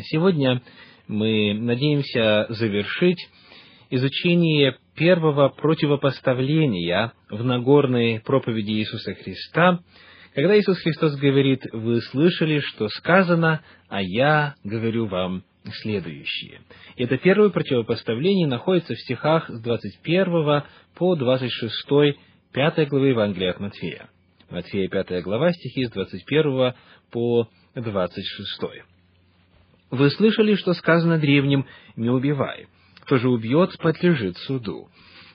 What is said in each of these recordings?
Сегодня мы надеемся завершить изучение первого противопоставления в Нагорной проповеди Иисуса Христа, когда Иисус Христос говорит, «Вы слышали, что сказано, а я говорю вам следующее». Это первое противопоставление находится в стихах с 21 по 26 5 главы Евангелия от Матфея. Матфея 5 глава, стихи с 21 по 26. Вы слышали, что сказано древним «не убивай». Кто же убьет, подлежит суду.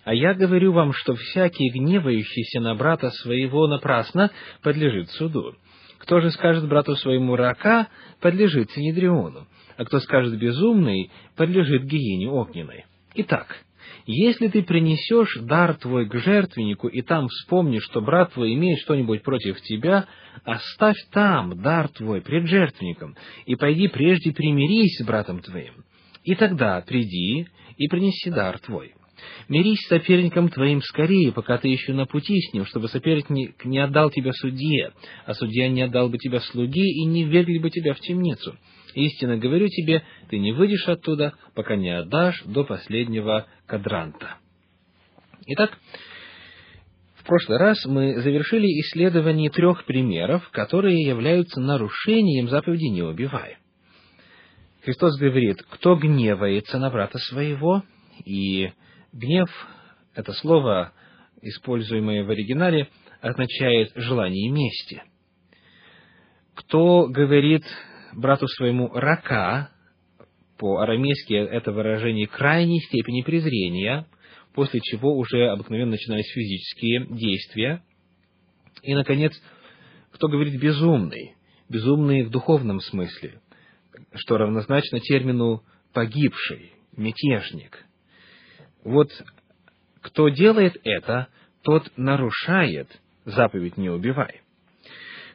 А я говорю вам, что всякий, гневающийся на брата своего напрасно, подлежит суду. Кто же скажет брату своему рака, подлежит Синедриону, а кто скажет безумный, подлежит гиене огненной. Итак, если ты принесешь дар твой к жертвеннику, и там вспомнишь, что брат твой имеет что-нибудь против тебя, оставь там дар твой пред жертвенником, и пойди прежде примирись с братом твоим. И тогда приди и принеси дар твой. Мирись с соперником твоим скорее, пока ты еще на пути с ним, чтобы соперник не отдал тебя судье, а судья не отдал бы тебя слуге и не ввергли бы тебя в темницу. Истинно говорю тебе, ты не выйдешь оттуда, пока не отдашь до последнего кадранта. Итак, в прошлый раз мы завершили исследование трех примеров, которые являются нарушением заповеди «не убивай». Христос говорит, кто гневается на брата своего, и гнев, это слово, используемое в оригинале, означает желание мести. Кто говорит брату своему «рака», по-арамейски это выражение крайней степени презрения, после чего уже обыкновенно начинались физические действия. И, наконец, кто говорит «безумный», безумный в духовном смысле, что равнозначно термину «погибший», «мятежник». Вот кто делает это, тот нарушает заповедь «не убивай».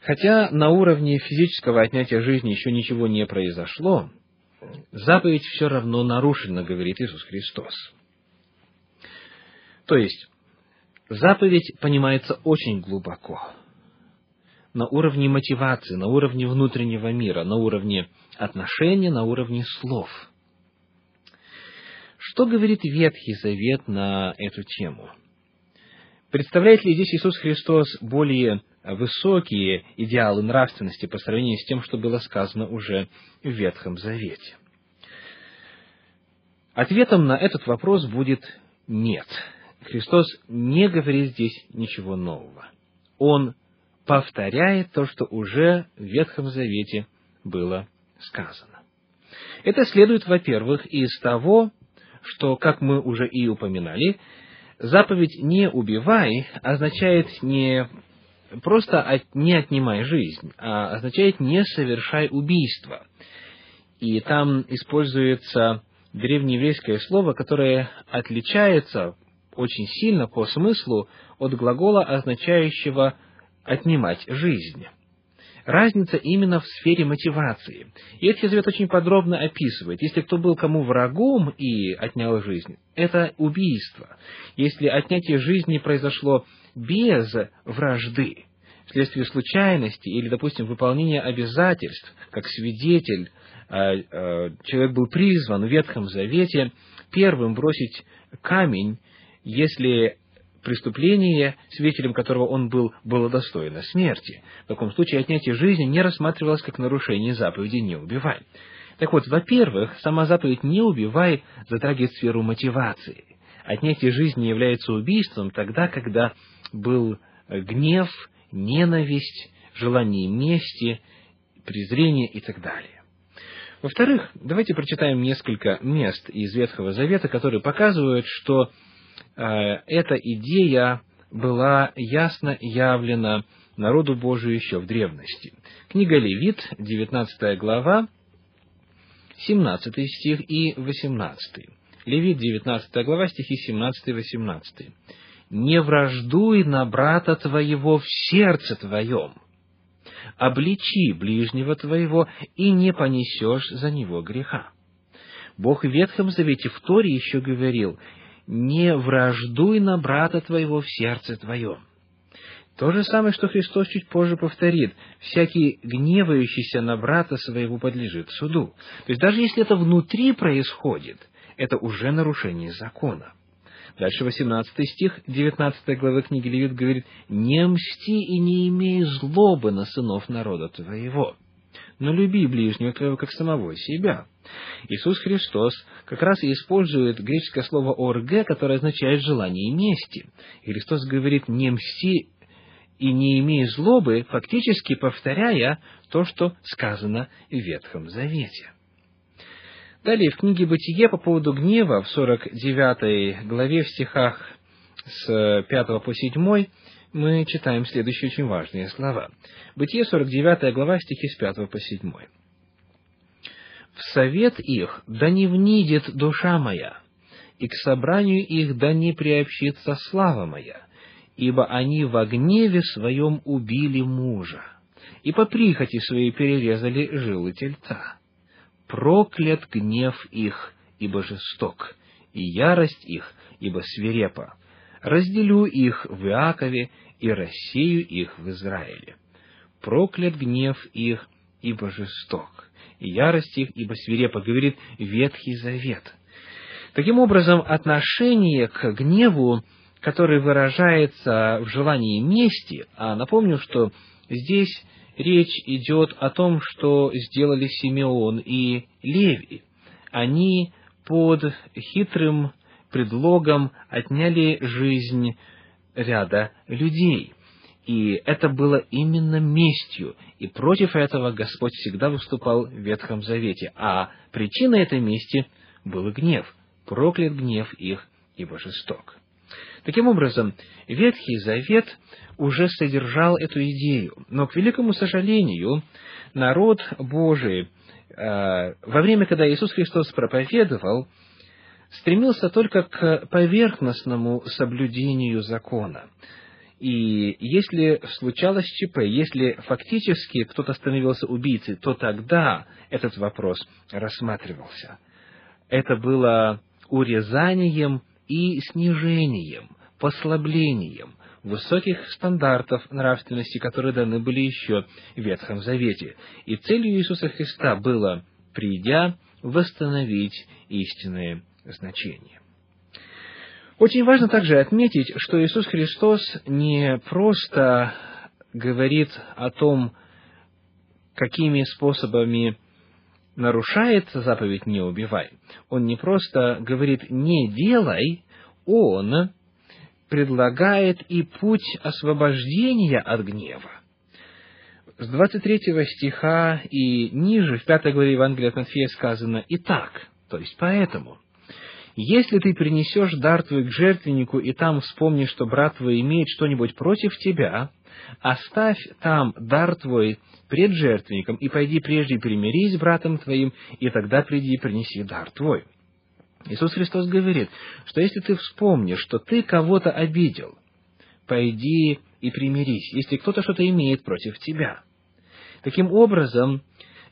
Хотя на уровне физического отнятия жизни еще ничего не произошло, заповедь все равно нарушена, говорит Иисус Христос. То есть, заповедь понимается очень глубоко, на уровне мотивации, на уровне внутреннего мира, на уровне отношения, на уровне слов. Что говорит Ветхий Завет на эту тему? Представляет ли здесь Иисус Христос более высокие идеалы нравственности по сравнению с тем, что было сказано уже в Ветхом Завете? Ответом на этот вопрос будет «нет». Христос не говорит здесь ничего нового. Он повторяет то, что уже в Ветхом Завете было сказано. Это следует, во-первых, из того, что, как мы уже и упоминали, заповедь «не убивай» означает не просто от, не отнимай жизнь, а означает не совершай убийство. И там используется древнееврейское слово, которое отличается очень сильно по смыслу от глагола, означающего отнимать жизнь. Разница именно в сфере мотивации. И Ветхий Завет очень подробно описывает. Если кто был кому врагом и отнял жизнь, это убийство. Если отнятие жизни произошло без вражды, вследствие случайности или, допустим, выполнения обязательств, как свидетель, а, а, человек был призван в Ветхом Завете первым бросить камень, если преступление, свидетелем которого он был, было достойно смерти. В таком случае отнятие жизни не рассматривалось как нарушение заповеди «не убивай». Так вот, во-первых, сама заповедь «не убивай» затрагивает сферу мотивации. Отнятие жизни является убийством тогда, когда был гнев, ненависть, желание мести, презрение и так далее. Во-вторых, давайте прочитаем несколько мест из Ветхого Завета, которые показывают, что эта идея была ясно явлена народу Божию еще в древности. Книга Левит, 19 глава, 17 стих и 18. Левит, 19 глава, стихи 17 и 18 не враждуй на брата твоего в сердце твоем, обличи ближнего твоего, и не понесешь за него греха. Бог в Ветхом Завете в Торе еще говорил, не враждуй на брата твоего в сердце твоем. То же самое, что Христос чуть позже повторит. «Всякий гневающийся на брата своего подлежит суду». То есть даже если это внутри происходит, это уже нарушение закона. Дальше 18 стих 19 главы книги Левит говорит, «Не мсти и не имей злобы на сынов народа твоего, но люби ближнего твоего, как самого себя». Иисус Христос как раз и использует греческое слово «орге», которое означает «желание мести». И Христос говорит «не мсти и не имей злобы», фактически повторяя то, что сказано в Ветхом Завете. Далее, в книге «Бытие» по поводу гнева, в 49 главе, в стихах с 5 по 7, мы читаем следующие очень важные слова. Бытие, 49 глава, стихи с 5 по 7. «В совет их да не внидит душа моя, и к собранию их да не приобщится слава моя, ибо они во гневе своем убили мужа, и по прихоти своей перерезали жилы тельца» проклят гнев их, ибо жесток, и ярость их, ибо свирепа. Разделю их в Иакове и рассею их в Израиле. Проклят гнев их, ибо жесток, и ярость их, ибо свирепа, говорит Ветхий Завет. Таким образом, отношение к гневу, который выражается в желании мести, а напомню, что здесь речь идет о том, что сделали Симеон и Леви. Они под хитрым предлогом отняли жизнь ряда людей. И это было именно местью, и против этого Господь всегда выступал в Ветхом Завете. А причиной этой мести был гнев. Проклят гнев их, ибо жесток. Таким образом, Ветхий Завет уже содержал эту идею, но, к великому сожалению, народ Божий э, во время, когда Иисус Христос проповедовал, стремился только к поверхностному соблюдению закона. И если случалось ЧП, если фактически кто-то становился убийцей, то тогда этот вопрос рассматривался. Это было урезанием и снижением, послаблением высоких стандартов нравственности, которые даны были еще в Ветхом Завете. И целью Иисуса Христа было, придя, восстановить истинное значение. Очень важно также отметить, что Иисус Христос не просто говорит о том, какими способами нарушается заповедь «не убивай», он не просто говорит «не делай», он предлагает и путь освобождения от гнева. С 23 стиха и ниже, в 5 главе Евангелия от Матфея сказано «Итак», то есть «поэтому». Если ты принесешь дар твой к жертвеннику, и там вспомнишь, что брат твой имеет что-нибудь против тебя, оставь там дар твой пред жертвенником, и пойди прежде примирись с братом твоим, и тогда приди и принеси дар твой. Иисус Христос говорит, что если ты вспомнишь, что ты кого-то обидел, пойди и примирись, если кто-то что-то имеет против тебя. Таким образом,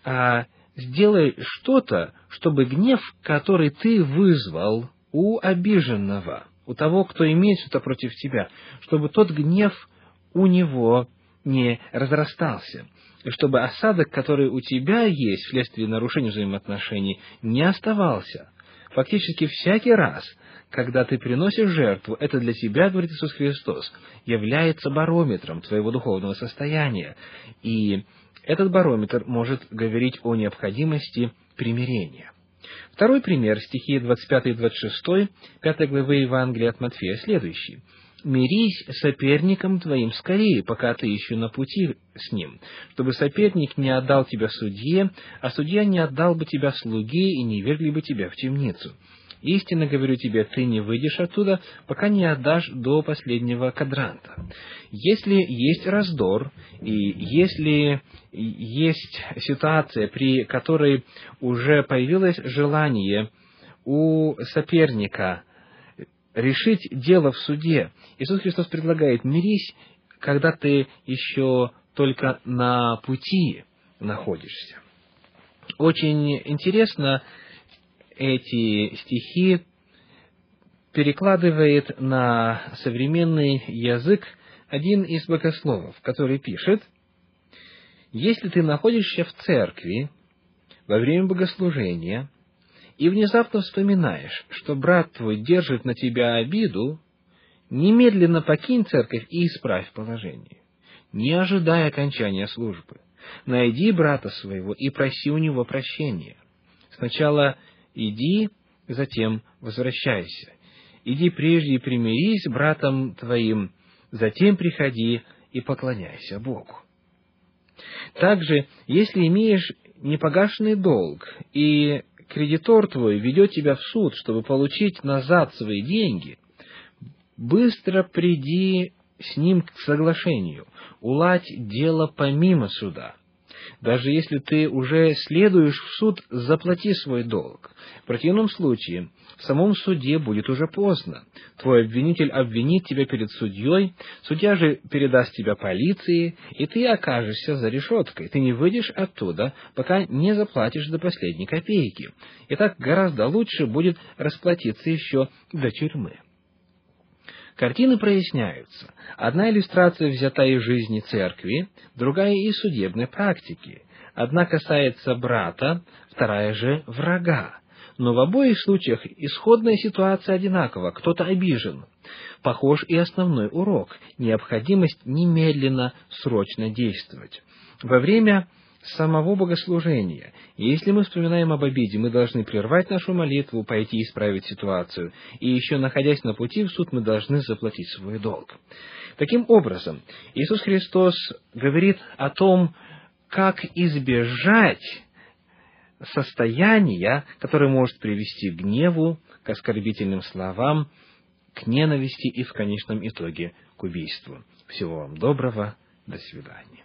а, сделай что-то, чтобы гнев, который ты вызвал у обиженного, у того, кто имеет что-то против тебя, чтобы тот гнев у него не разрастался и чтобы осадок, который у тебя есть вследствие нарушения взаимоотношений, не оставался. Фактически всякий раз, когда ты приносишь жертву, это для тебя, говорит Иисус Христос, является барометром твоего духовного состояния. И этот барометр может говорить о необходимости примирения. Второй пример, стихи 25 и 26, 5 главы Евангелия от Матфея, следующий мирись соперником твоим скорее, пока ты еще на пути с ним, чтобы соперник не отдал тебя судье, а судья не отдал бы тебя слуге и не вергли бы тебя в темницу. Истинно говорю тебе, ты не выйдешь оттуда, пока не отдашь до последнего кадранта. Если есть раздор, и если есть ситуация, при которой уже появилось желание у соперника решить дело в суде. Иисус Христос предлагает, мирись, когда ты еще только на пути находишься. Очень интересно эти стихи перекладывает на современный язык один из богословов, который пишет, если ты находишься в церкви во время богослужения и внезапно вспоминаешь, что брат твой держит на тебя обиду, немедленно покинь церковь и исправь положение, не ожидая окончания службы. Найди брата своего и проси у него прощения. Сначала иди, затем возвращайся. Иди прежде и примирись с братом твоим, затем приходи и поклоняйся Богу. Также, если имеешь непогашенный долг, и кредитор твой ведет тебя в суд, чтобы получить назад свои деньги, быстро приди с ним к соглашению, уладь дело помимо суда. Даже если ты уже следуешь в суд, заплати свой долг. В противном случае в самом суде будет уже поздно. Твой обвинитель обвинит тебя перед судьей, судья же передаст тебя полиции, и ты окажешься за решеткой. Ты не выйдешь оттуда, пока не заплатишь до последней копейки. И так гораздо лучше будет расплатиться еще до тюрьмы. Картины проясняются. Одна иллюстрация взята из жизни церкви, другая из судебной практики. Одна касается брата, вторая же врага. Но в обоих случаях исходная ситуация одинакова, кто-то обижен. Похож и основной урок – необходимость немедленно, срочно действовать. Во время самого богослужения. И если мы вспоминаем об обиде, мы должны прервать нашу молитву, пойти исправить ситуацию. И еще находясь на пути в суд, мы должны заплатить свой долг. Таким образом, Иисус Христос говорит о том, как избежать состояния, которое может привести к гневу, к оскорбительным словам, к ненависти и в конечном итоге к убийству. Всего вам доброго, до свидания.